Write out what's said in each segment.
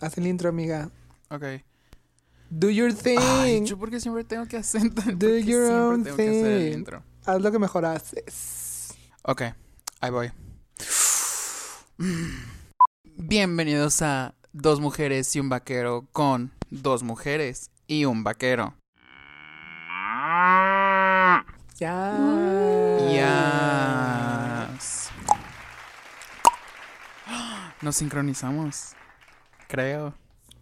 Haz el intro, amiga. Ok. Do your thing. Ay, yo porque siempre tengo que hacer. Do your own tengo que hacer el thing. intro. Haz lo que mejor haces. Ok, ahí voy. Bienvenidos a Dos Mujeres y un Vaquero con Dos Mujeres y un Vaquero. Ya. Yes. Nos sincronizamos. Creo.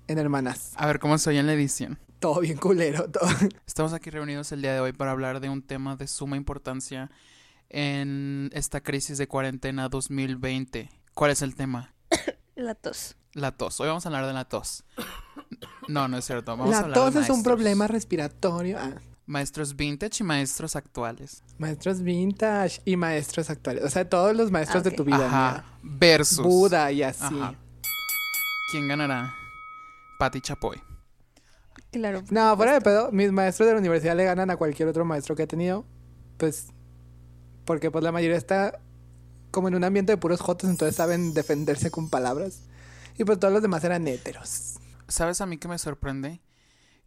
En hermanas. A ver cómo soy en la edición. Todo bien culero. Todo. Estamos aquí reunidos el día de hoy para hablar de un tema de suma importancia en esta crisis de cuarentena 2020. ¿Cuál es el tema? La tos. La tos. Hoy vamos a hablar de la tos. No, no es cierto. Vamos a La hablar de tos es un problema respiratorio. Ah, Maestros vintage y maestros actuales. maestros vintage y maestros actuales. O sea, todos los maestros de tu vida. Ajá. Versus. Buda y así. Ajá. ¿Quién ganará? Patti Chapoy. Claro. No, fuera de pedo, mis maestros de la universidad le ganan a cualquier otro maestro que he tenido. Pues, porque pues la mayoría está como en un ambiente de puros jotos, entonces saben defenderse con palabras. Y pues todos los demás eran héteros. ¿Sabes a mí que me sorprende?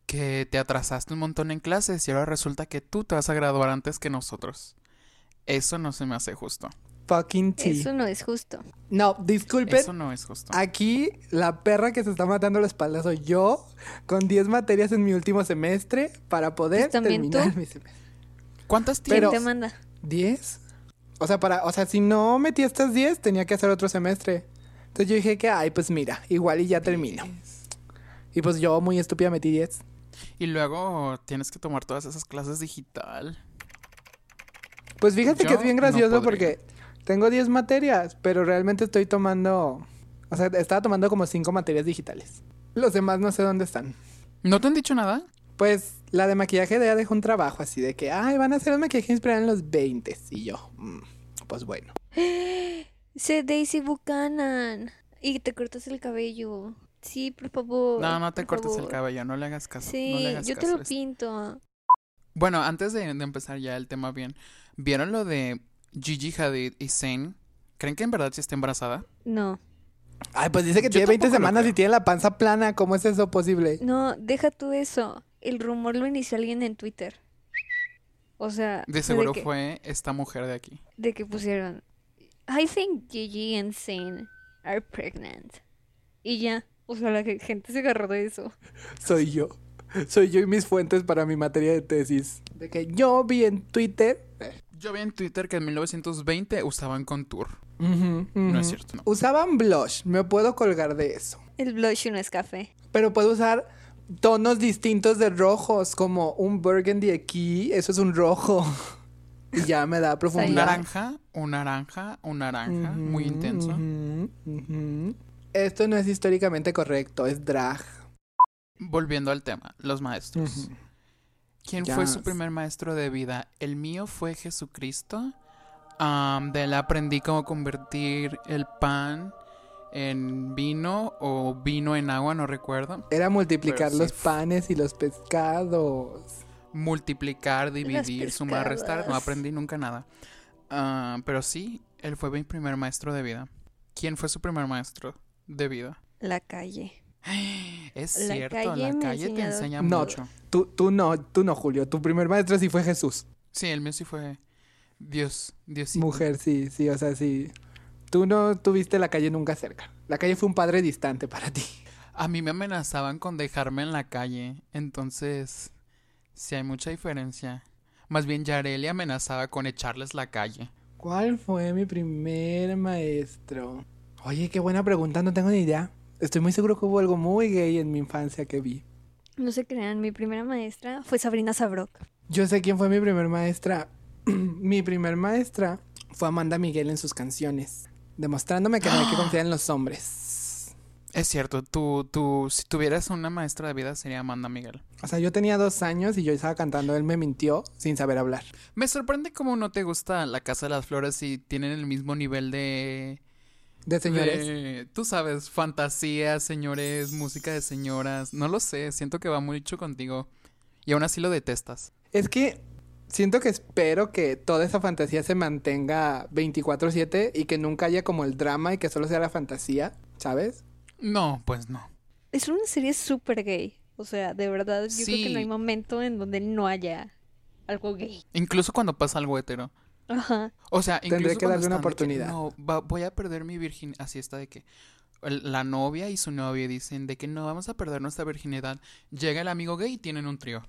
Que te atrasaste un montón en clases y ahora resulta que tú te vas a graduar antes que nosotros. Eso no se me hace justo. Fucking tea. Eso no es justo. No, disculpen. Eso no es justo. Aquí la perra que se está matando la espalda soy yo, con 10 materias en mi último semestre para poder Pues terminar tú. mi semestre. ¿Cuántas ¿Quién Pero- tienes? te manda? ¿10? O sea, para, o sea, si no metí estas 10, tenía que hacer otro semestre. Entonces yo dije que, ay, pues mira, igual y ya termino. Y pues yo, muy estúpida, metí 10. Y luego tienes que tomar todas esas clases digital. Pues fíjate que es bien gracioso porque tengo 10 materias, pero realmente estoy tomando. O sea, estaba tomando como 5 materias digitales. Los demás no sé dónde están. ¿No te han dicho nada? Pues la de maquillaje de ella dejó un trabajo así de que, ay, van a hacer el maquillaje inspirado en los 20. Y yo, mm, pues bueno. Sé Daisy Buchanan. Y te cortas el cabello. Sí, por favor. No, no te cortes el cabello, no le hagas caso. no Sí, le hagas yo te lo pinto. Bueno, antes de, de empezar ya el tema bien, ¿vieron lo de Gigi Hadid y Zayn? ¿Creen que en verdad sí está embarazada? No. Ay, pues dice que Yo tiene 20 tampoco lo semanas y tiene la panza plana. ¿Cómo es eso posible? No, deja tú eso. El rumor lo inició alguien en Twitter. O sea, De seguro que, fue esta mujer de aquí. de que pusieron I think Gigi and Zane are pregnant. Y ya. O sea, la ge- gente se agarró de eso. Soy yo. Soy yo y mis fuentes para mi materia de tesis. De que yo vi en Twitter. Yo vi en Twitter que en 1920 usaban contour. No es cierto, no. Usaban blush. Me puedo colgar de eso. El blush no es café. Pero puedo usar tonos distintos de rojos, como un burgundy aquí, eso es un rojo. Y ya me da Un profundidad. naranja, un naranja, un naranja, muy intenso. Esto no es históricamente correcto, es drag. Volviendo al tema, los maestros. ¿Quién fue su primer maestro de vida? El mío fue Jesucristo. Am, de él aprendí cómo convertir el pan en vino o vino en agua, no recuerdo. Era multiplicar Pero los panes y los pescados. Multiplicar, dividir, sumar, restar. No aprendí nunca nada. Ah, pero sí, él fue mi primer maestro de vida. ¿Quién fue su primer maestro de vida? La calle. Es La cierto, calle la calle te enseña No. mucho. Tú, tú no, tú no, Julio. Tu primer maestro sí fue Jesús. Sí, el mío sí fue Dios, Dios Mujer, sí, sí, o sea, sí. Tú no tuviste la calle nunca cerca. La calle fue un padre distante para ti. A mí me amenazaban con dejarme en la calle, entonces sí hay mucha diferencia. Más bien Yareli amenazaba con echarles la calle. ¿Cuál fue mi primer maestro? Oye, qué buena pregunta, no tengo ni idea. Estoy muy seguro que hubo algo muy gay en mi infancia que vi. No se crean, mi primera maestra fue Sabrina Sabrok. Yo sé quién fue mi primer maestra. mi primer maestra fue Amanda Miguel en sus canciones, demostrándome que no hay que confiar en los hombres. Es cierto, tú, tú, si tuvieras una maestra de vida sería Amanda Miguel. O sea, yo tenía dos años y yo estaba cantando, él me mintió sin saber hablar. Me sorprende cómo no te gusta la Casa de las Flores si tienen el mismo nivel de... De señores. de, tú sabes, fantasía, señores, música de señoras. No lo sé, siento que va mucho contigo. Y aún así lo detestas. Es que siento que espero que toda esa fantasía se mantenga 24/7 y que nunca haya como el drama y que solo sea la fantasía, ¿sabes? No, pues no. Es una serie súper gay. O sea, de verdad, yo creo que no hay Sí. momento en donde no haya algo gay. Incluso cuando pasa algo hetero. Ajá. O sea, Tendré incluso que cuando darle una que, oportunidad. no, va- voy a perder mi virginidad. Así está de que la novia y su novio dicen de que no vamos a perder nuestra virginidad. Llega el amigo gay y tienen un trío.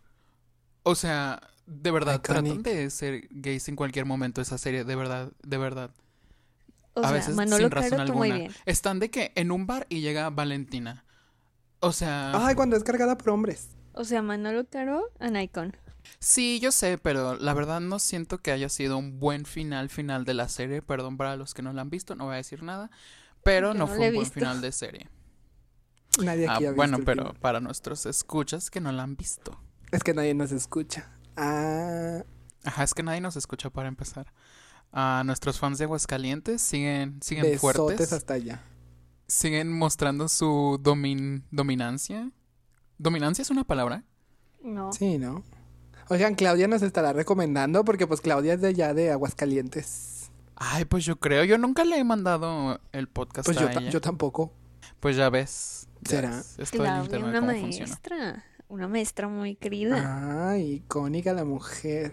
O sea, de verdad, tratan de ser gays en cualquier momento esa serie, de verdad, de verdad. O a sea, veces Manolo sin razón Caro, alguna. bien. Están de que en un bar y llega Valentina. O sea, Ay, cuando es cargada por hombres. O sea, Manolo Caro, an icon. Sí, yo sé, pero la verdad no siento que haya sido un buen final final de la serie. Perdón para los que no la han visto, no voy a decir nada. Pero Yo no no fue un buen visto. final de serie. Nadie Ah, aquí ha visto bueno, pero final. para nuestros escuchas que no la han visto. Es que nadie nos escucha. Ah, Ajá, es que nadie nos escucha para empezar. A nuestros fans de Aguascalientes siguen, siguen besotes fuertes. hasta allá. Siguen mostrando su domin, dominancia. ¿Dominancia es una palabra? No. Sí, ¿no? Oigan, Claudia nos estará recomendando porque pues Claudia es de allá de Aguascalientes. Ay, pues yo creo. Yo nunca le he mandado el podcast Pues a yo, ella. yo tampoco. Pues ya ves. ya ¿Será? ves esto del Claudia, internet, una cómo funciona. maestra. Una maestra muy querida. Ay, icónica la mujer.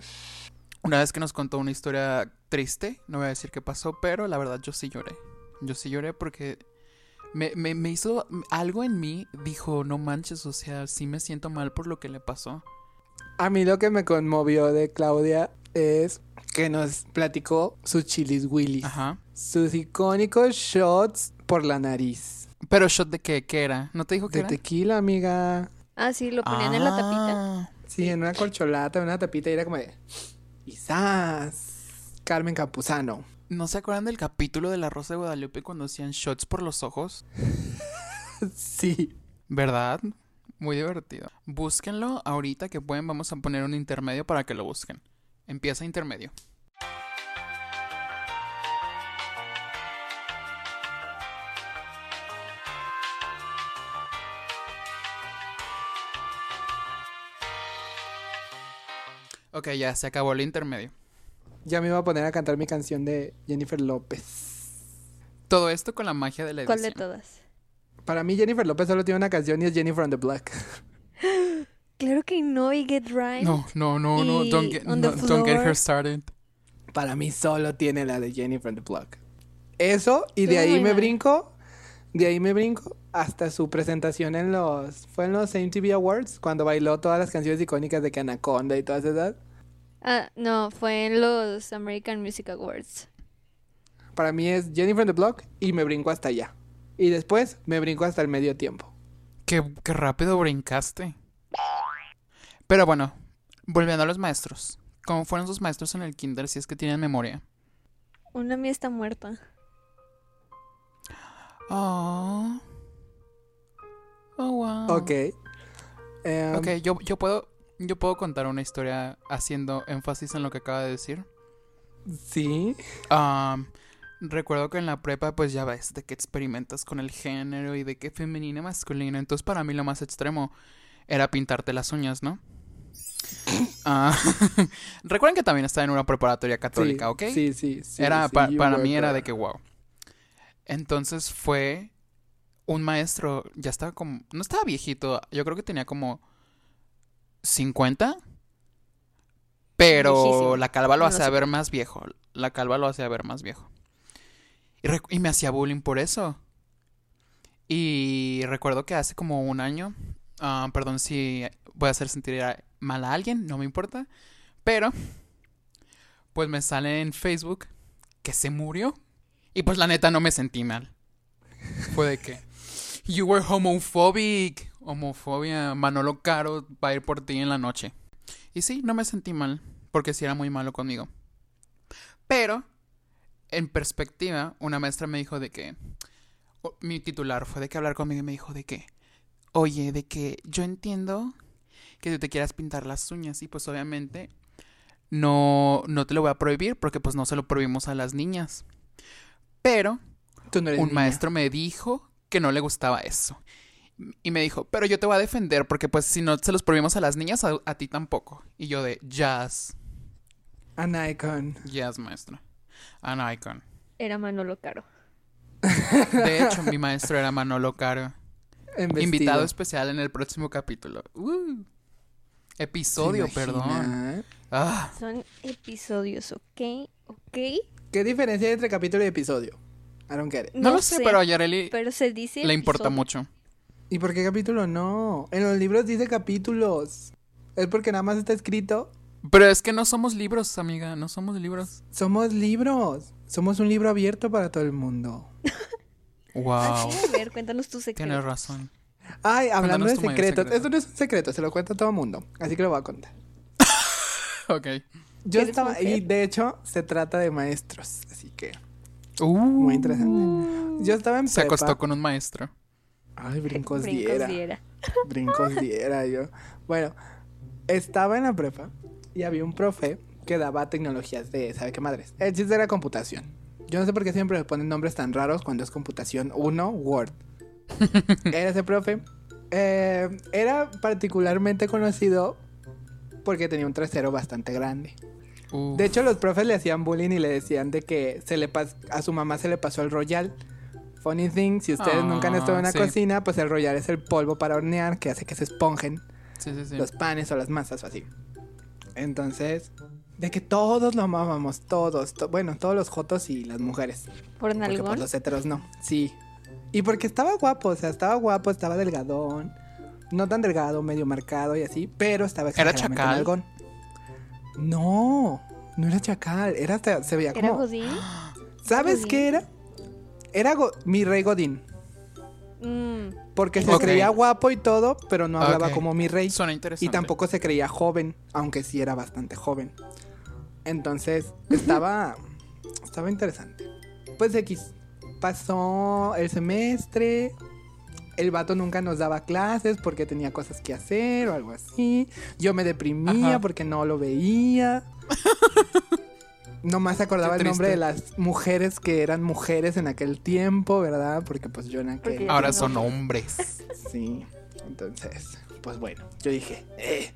Una vez que nos contó una historia triste, no voy a decir qué pasó, pero la verdad yo sí lloré. Yo sí lloré porque me, me, me hizo algo en mí, dijo, no manches, o sea, sí me siento mal por lo que le pasó. A mí lo que me conmovió de Claudia es que nos platicó sus chilis willis. Ajá. Sus icónicos shots por la nariz. Pero shot de qué, ¿qué era? ¿No te dijo qué De era? tequila, amiga. Ah, sí, lo ponían en la tapita. Ah, Sí, en una corcholata, en una tapita y era como de... Quizás. Carmen Campuzano. ¿No se acuerdan del capítulo de La Rosa de Guadalupe cuando hacían shots por los ojos? Sí. ¿Verdad? Muy divertido. Búsquenlo ahorita que pueden. Vamos a poner un intermedio para que lo busquen. Empieza intermedio. Ok, ya se acabó el intermedio. Ya me iba a poner a cantar mi canción de Jennifer López. Todo esto con la magia de la ¿Cuál de edición. todas? Para mí Jennifer López solo tiene una canción y es Jennifer on the Block. Claro que no, y Get Right. No, no, no, no. Don't get, no, don't get her started. Para mí solo tiene la de Jennifer on the Block. Eso, y de ahí me brinco, de ahí me brinco hasta su presentación en los, fue en los MTV Awards, cuando bailó todas las canciones icónicas de que Anaconda y todas esas. Ah, no, fue en los American Music Awards. Para mí es Jennifer on the Block y me brinco hasta allá. Y después me brinco hasta el medio tiempo. Qué, qué rápido brincaste. Pero bueno, volviendo a los maestros. ¿Cómo fueron sus maestros en el kinder si es que tienen memoria? Una mía está muerta. Oh. Oh, wow. Ok. Em, Ok, yo, yo puedo yo puedo contar una historia haciendo énfasis en lo que acaba de decir. Sí. Am, recuerdo que en la prepa pues ya ves de que experimentas con el género y de que femenino masculino. Entonces para mí lo más extremo era pintarte las uñas, ¿no? Ah, Recuerden que también estaba en una preparatoria católica, sí, ¿ok? Sí, sí, sí. era sí, pa- you para mí era de que wow. Entonces fue un maestro, ya estaba como, no estaba viejito, yo creo que tenía como 50, pero Viejísimo. la calva lo hacía ver más viejo, la calva lo hacía ver más viejo. Y, me hacía bullying por eso. Y recuerdo que hace como un año, ah, perdón si voy a hacer sentir mal a alguien, no me importa, pero pues me sale en Facebook que se murió. Y pues la neta no me sentí mal. Fue de que, you were homophobic. Homofobia, Manolo Caro va a ir por ti en la noche. Y sí, no me sentí mal, porque sí era muy malo conmigo. Pero, en perspectiva, una maestra me dijo de que, o- mi titular fue de que hablar conmigo y me dijo de que, oye, de que yo entiendo que tú te quieras pintar las uñas y pues obviamente no, no te lo voy a prohibir porque pues no se lo prohibimos a las niñas. Pero no un niña. maestro me dijo que no le gustaba eso. Y me dijo, pero yo te voy a defender porque pues si no se los prohibimos a las niñas, a, a ti tampoco. Y yo de, jazz, An icon. jazz maestro. An icon. Era Manolo Caro. De hecho, mi maestro era Manolo Caro. Invitado especial en el próximo capítulo. Uh. Episodio, ¿Se perdón. Ah, Son episodios, ¿ok? ¿Ok? ¿Qué diferencia hay entre capítulo y episodio? I don't get it. no, lo sé, pero a Yareli Pero se dice. le importa episodio. mucho. ¿Y por qué capítulo no? En los libros dice capítulos. Es porque nada más está escrito. Pero es que no somos libros, amiga, no somos libros. Somos libros. Somos un libro abierto para todo el mundo. Wow. A ver, cuéntanos tu secreto. Tienes razón. Ay, hablando Cuéntanos de secretos. secreto. Esto no es un secreto, se lo cuenta todo el mundo. Así que lo voy a contar. Ok. Yo ¿Eres estaba. Y de hecho, se trata de maestros. Así que. Uh, Muy interesante. Yo estaba en Se prepa. acostó con un maestro. Ay, brincos, Brincos diera. diera. Brincos diera yo. Bueno, estaba en la prepa y había un profe que daba tecnologías de, ¿sabe qué madres? El chiste era computación. Yo no sé por qué siempre le ponen nombres tan raros cuando es computación 1, Word. Era ese profe. Eh, era particularmente conocido porque tenía un trasero bastante grande. De hecho, los profes le hacían bullying y le decían de que se le a su mamá se le pasó el royal. Funny thing, si ustedes nunca han estado en una Ah, sí. cocina, pues el royal es el polvo para hornear que hace que se esponjen sí, sí, sí. los panes o las masas o así. Entonces, de que todos lo amábamos, todos, to- bueno, todos los jotos y las mujeres. ¿Por Porque pues nalgón? los heteros no, sí. Y porque estaba guapo, o sea, estaba guapo, estaba delgadón. No tan delgado, medio marcado y así, pero estaba ¿Era chacal? nalgón. No, no era chacal, era hasta- se veía ¿Era como... Godín? ¿Sabes Godín? qué era? Era go- mi rey Godín. Mm, Porque se creía guapo y todo, pero no hablaba como mi rey. Suena interesante. Y tampoco se creía joven, aunque sí era bastante joven. Entonces, estaba. estaba interesante. Pues X. Pasó el semestre. El vato nunca nos daba clases porque tenía cosas que hacer o algo así. Yo me deprimía Ajá. porque no lo veía. Nomás se acordaba el nombre de las mujeres que eran mujeres en aquel tiempo, ¿verdad? Porque pues yo en aquel... Porque- Ahora son hombres. Sí, entonces, pues bueno, yo dije, eh.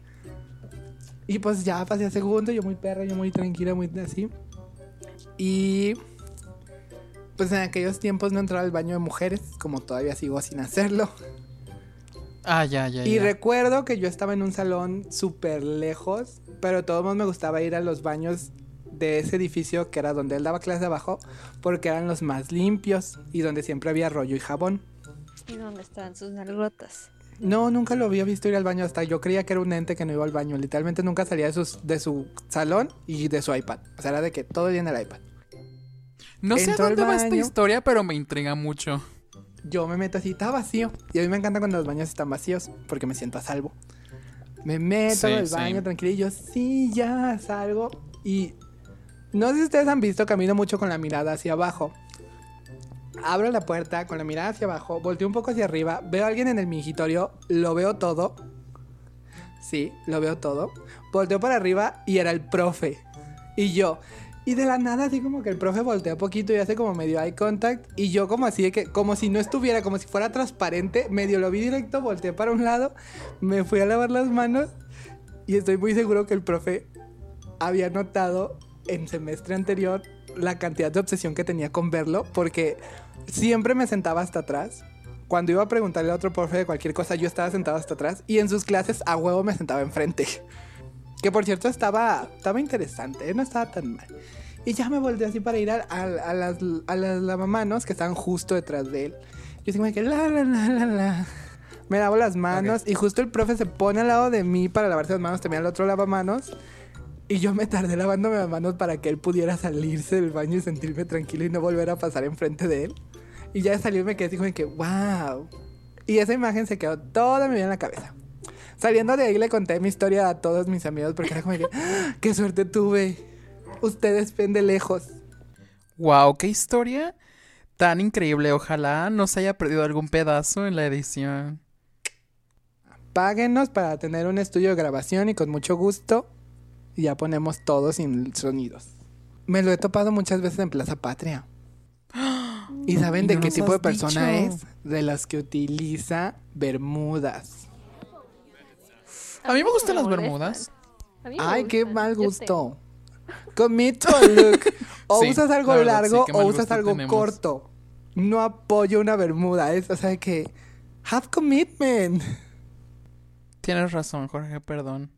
Y pues ya pasé a segundo, yo muy perra, yo muy tranquila, muy así. Y pues en aquellos tiempos no entraba al baño de mujeres, como todavía sigo sin hacerlo. Ah, ya, ya, Y ya. recuerdo que yo estaba en un salón súper lejos, pero de todos modos me gustaba ir a los baños de ese edificio que era donde él daba clase abajo, porque eran los más limpios y donde siempre había rollo y jabón. ¿Y dónde estaban sus nalgotas? No, nunca lo había visto ir al baño hasta yo creía que era un ente que no iba al baño. Literalmente nunca salía de, sus, de su salón y de su iPad. O sea, era de que todo el día en el iPad. No sé a dónde va esta historia, pero me intriga mucho. Yo me meto así, está vacío. Y a mí me encanta cuando los baños están vacíos porque me siento a salvo. Me meto Sí, al sí. baño tranquilo y yo, sí, ya salgo. Y no sé si ustedes han visto, camino mucho con la mirada hacia abajo. Abro la puerta con la mirada hacia abajo, volteo un poco hacia arriba, veo a alguien en el mingitorio, lo veo todo. Sí, lo veo todo. Volteo para arriba y era el profe. Y yo. Y de la nada, así como que el profe voltea poquito y hace como medio eye contact. Y yo, como así de que, como si no estuviera, como si fuera transparente, medio lo vi directo, volteé para un lado, me fui a lavar las manos. Y estoy muy seguro que el profe había notado en semestre anterior la cantidad de obsesión que tenía con verlo, porque siempre me sentaba hasta atrás. Cuando iba a preguntarle a otro profe de cualquier cosa, yo estaba sentado hasta atrás y en sus clases a huevo me sentaba enfrente. Que por cierto estaba, estaba interesante, ¿eh? no estaba tan mal. Y ya me volteé así para ir a, a- a las, a las lavamanos que estaban justo detrás de él. Yo así como que la la la la la. Me lavo las manos y justo el profe se pone al lado de mí para lavarse las manos, también al otro lavamanos. Y yo me tardé lavándome las manos para que él pudiera salirse del baño y sentirme tranquilo y no volver a pasar enfrente de él. Y ya de salir me quedé así como que, wow. Y esa imagen se quedó toda mi vida en la cabeza. Saliendo de ahí le conté mi historia a todos mis amigos porque era como que, ¡Ah! qué suerte tuve. Ustedes ven de lejos. Wow, qué historia tan increíble. Ojalá no se haya perdido algún pedazo en la edición. Páguenos para tener un estudio de grabación y con mucho gusto ya ponemos todo sin sonidos. Me lo he topado muchas veces en Plaza Patria. ¿Y saben Y de no qué tipo de persona dicho. es? De las que utiliza bermudas. A mí me gustan las bermudas. Ay, qué mal gusto. Commit to look. O Sí, usas algo la verdad, sí, largo o usas algo tenemos. corto. No apoyo una bermuda. Es, o sea que Have commitment. Tienes razón, Jorge, perdón.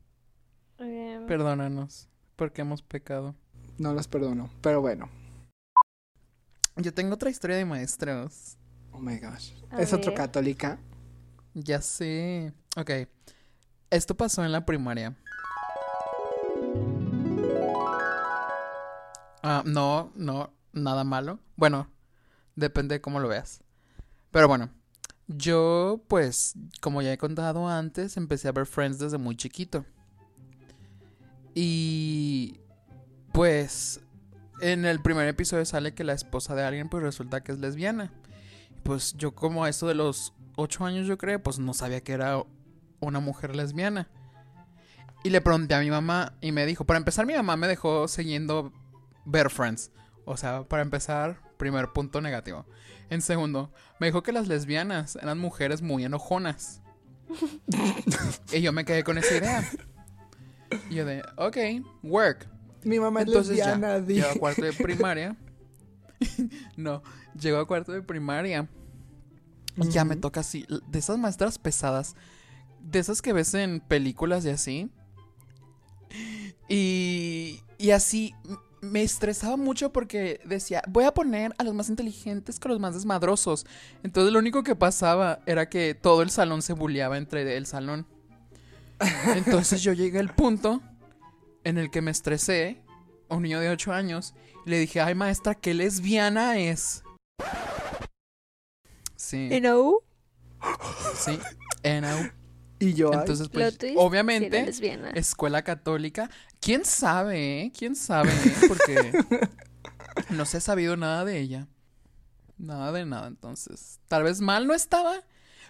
Perdónanos porque hemos pecado. No los perdono, pero bueno. Yo tengo otra historia de maestros. Oh my gosh. A es otro católica. Ya sé. Ok. Esto pasó en la primaria. Ah, no, no, nada malo. Bueno, depende de cómo lo veas. Pero bueno, yo pues, como ya he contado antes, empecé a ver Friends desde muy chiquito. Y pues en el primer episodio sale que la esposa de alguien pues resulta que es lesbiana. Pues yo como a eso de los ocho años yo creo, pues no sabía que era una mujer lesbiana. Y le pregunté a mi mamá y me dijo, para empezar mi mamá me dejó siguiendo ver Friends. O sea, para empezar, primer punto negativo. En segundo, me dijo que las lesbianas eran mujeres muy enojonas. y yo me quedé con esa idea. Y yo de, ok, work. Mi mamá es Entonces lesbiana, ya, di. llego a cuarto de primaria. no, llego a cuarto de primaria. Y ya me toca así, de esas maestras pesadas, de esas que ves en películas y así. Y, y así me estresaba mucho porque decía, voy a poner a los más inteligentes con los más desmadrosos. Entonces lo único que pasaba era que todo el salón se bulleaba entre el salón. Entonces yo llegué al punto en el que me estresé, a un niño de 8 años, y le dije, ay maestra, qué lesbiana es. Sí, You know, sí, NO. Y yo, Entonces, pues, sí obviamente, escuela católica. ¿Quién sabe, eh? ¿Quién sabe? eh? Porque no se ha sabido nada de ella. Nada de nada, entonces. Tal vez mal no estaba,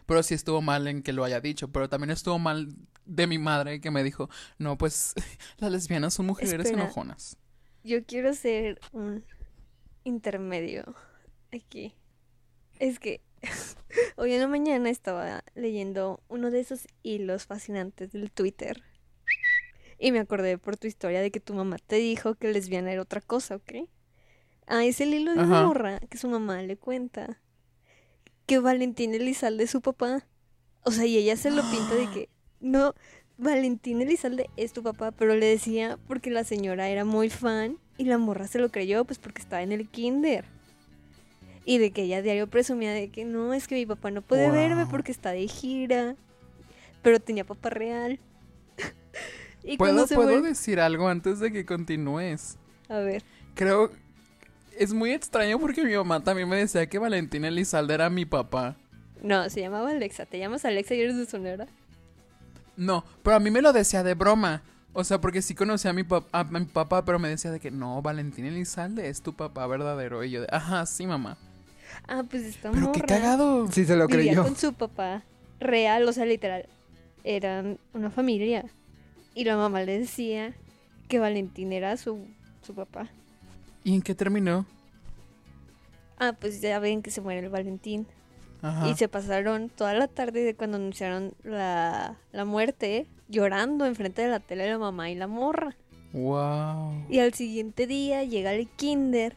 pero sí estuvo mal en que lo haya dicho. Pero también estuvo mal de mi madre que me dijo, no, pues las lesbianas son mujeres Espera. enojonas. Yo quiero hacer un intermedio aquí. Es que hoy en la mañana estaba leyendo uno de esos hilos fascinantes del Twitter. Y me acordé por tu historia de que tu mamá te dijo que lesbiana era otra cosa, ¿ok? Ah, es el hilo de una morra que su mamá le cuenta que Valentín Elizalde es su papá. O sea, y ella se lo pinta de que no, Valentín Elizalde es tu papá, pero le decía porque la señora era muy fan y la morra se lo creyó, pues porque estaba en el kinder. Y de que ella diario presumía de que no, es que mi papá no puede verme porque está de gira, pero tenía papá real. y ¿Puedo, se ¿puedo muere- decir algo antes de que continúes? A ver, Creo... Es muy extraño porque mi mamá también me decía que Valentín Elizalde era mi papá. no, se llamaba Alexa. ¿Te llamas Alexa y eres de Sonora? No, pero a mí me lo decía de broma. O sea, porque sí conocía a mi, a mi papá, pero me decía de que no, Valentín Elizalde es tu papá verdadero. Y yo de, ajá, sí, mamá. Ah, pues esta Pero qué cagado. sí se lo vivía creyó. con su papá real, o sea, literal. Eran una familia. Y la mamá le decía que Valentín era su, su papá. ¿Y en qué terminó? Ah, pues ya ven que se muere el Valentín. Ajá. Y se pasaron toda la tarde de cuando anunciaron la, la muerte llorando enfrente de la tele la mamá y la morra. Wow. Y al siguiente día llega el kinder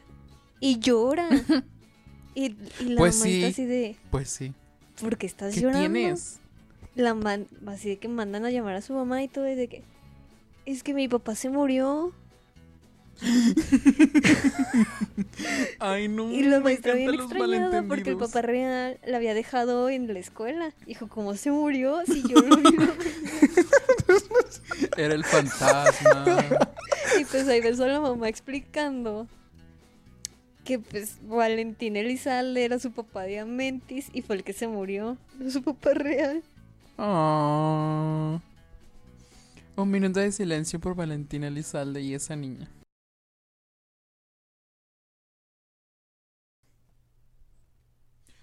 y llora. y, y la Pues mamá sí. está así de, Pues sí. ¿por qué estás ¿Qué llorando? tienes? La man- así de que mandan a llamar a su mamá y todo y de que es que mi papá se murió. Ay, no. Y me maestra bien extrañada porque el papá real la había dejado en la escuela. Dijo, ¿cómo se murió? Si yo lo vi. Era el fantasma. y pues ahí ves a la mamá explicando que pues Valentín Elizalde era su papá de Amentis y fue el que se murió. No su papá real. Oh. Un minuto de silencio por Valentina Elizalde y esa niña.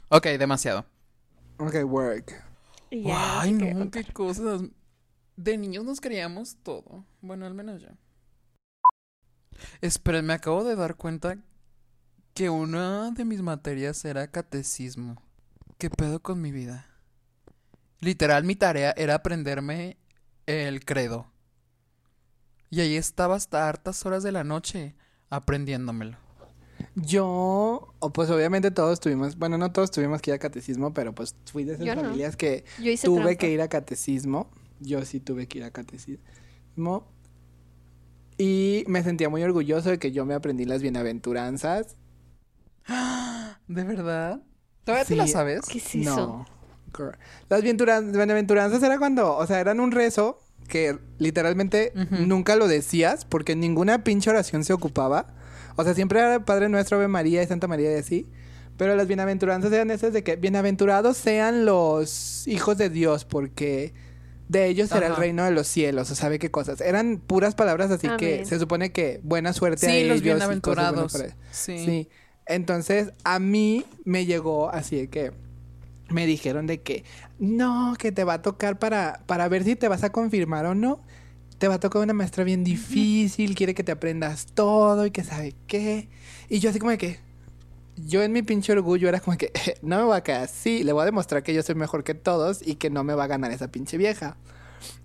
Ok, demasiado. Ok, work. Ay, no qué cosas. De niños nos creíamos todo. Bueno, al menos yo. Esperen, me acabo de dar cuenta que una de mis materias era catecismo. ¿Qué pedo con mi vida? Literal, mi tarea era aprenderme el credo. Y ahí estaba hasta hartas horas de la noche aprendiéndomelo. Yo, o pues obviamente todos tuvimos, bueno, no todos tuvimos que ir a catecismo, pero pues fui de esas Yo no. familias que tuve trampa. que ir a catecismo. Yo sí tuve que ir a catecismo. Y me sentía muy orgulloso de que yo me aprendí las bienaventuranzas. ¿De verdad? ¿Todavía te la Sí. sabes? ¿Qué es eso? No. Las bienaventuranzas era cuando, o sea, eran un rezo que literalmente nunca lo decías porque ninguna pinche oración se ocupaba. O sea, siempre era Padre Nuestro, Ave María y Santa María y así. Pero las bienaventuranzas eran esas de que bienaventurados sean los hijos de Dios porque de ellos será el reino de los cielos. O sabe qué cosas. Eran puras palabras así que se supone que buena suerte a Sí, ellos. los y cosas bienaventurados. para ellos. Sí. Sí. Entonces, a mí me llegó así de que me dijeron de que no, que te va a tocar para, para ver si te vas a confirmar o no. Te va a tocar una maestra bien difícil, quiere que te aprendas todo y que sabe qué. Y yo así como de que, yo en mi pinche orgullo era como que, no me voy a quedar así, le voy a demostrar que yo soy mejor que todos y que no me va a ganar esa pinche vieja.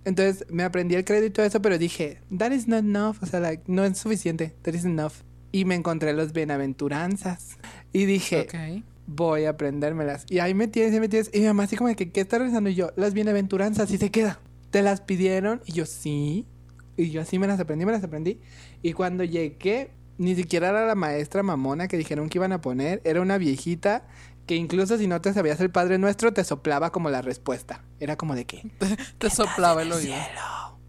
Entonces me aprendí el crédito y todo eso, pero dije, that is not enough, o sea, like, no es suficiente, that is enough. Y me encontré los bienaventuranzas. Y dije, Ok. voy a aprendérmelas. Y ahí me tienes, y me tienes. Y mi mamá así como de que, ¿qué está rezando? Y yo, las bienaventuranzas, y se queda. ¿Te las pidieron? Y yo, sí. Y yo así me las aprendí, me las aprendí. Y cuando llegué, ni siquiera era la maestra mamona que dijeron que iban a poner. Era una viejita que incluso si no te sabías el Padre Nuestro, te soplaba como la respuesta. Era como de que, Te soplaba el "En oído. cielo".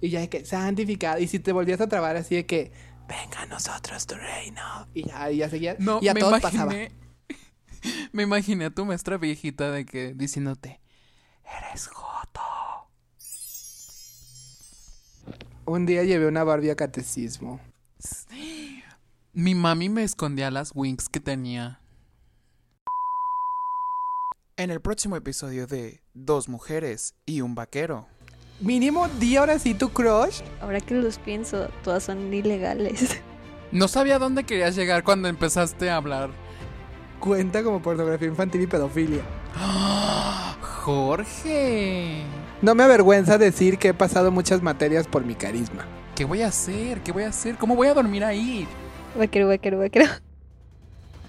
Y ya de que, santificado. Y si te volvías a trabar así de que, venga a nosotros tu reino. Y ya, y ya seguía. No, y a me todos pasaba. imaginé. Me imaginé a tu maestra viejita de que diciéndote, eres joto. Un día llevé una Barbie a catecismo. Mi mami me escondía las wings que tenía. En el próximo episodio de Dos mujeres y un vaquero. Mínimo, di ahora sí tu crush. Ahora que los pienso, todas son ilegales. No sabía dónde querías llegar cuando empezaste a hablar. Cuenta como pornografía infantil y pedofilia. Jorge. No me avergüenza decir que he pasado muchas materias por mi carisma. ¿Qué voy a hacer? ¿Qué voy a hacer? ¿Cómo voy a dormir ahí? Vaquero, vaquero, vaquero.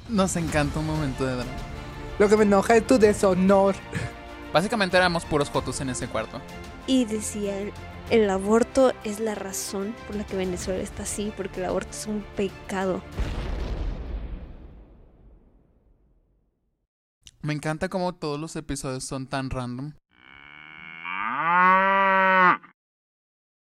Nos encanta un momento de drama. Lo que me enoja es tu deshonor. Básicamente éramos puros fotos en ese cuarto. Y decía, el, el aborto es la razón por la que Venezuela está así, porque el aborto es un pecado. Me encanta como todos los episodios son tan random.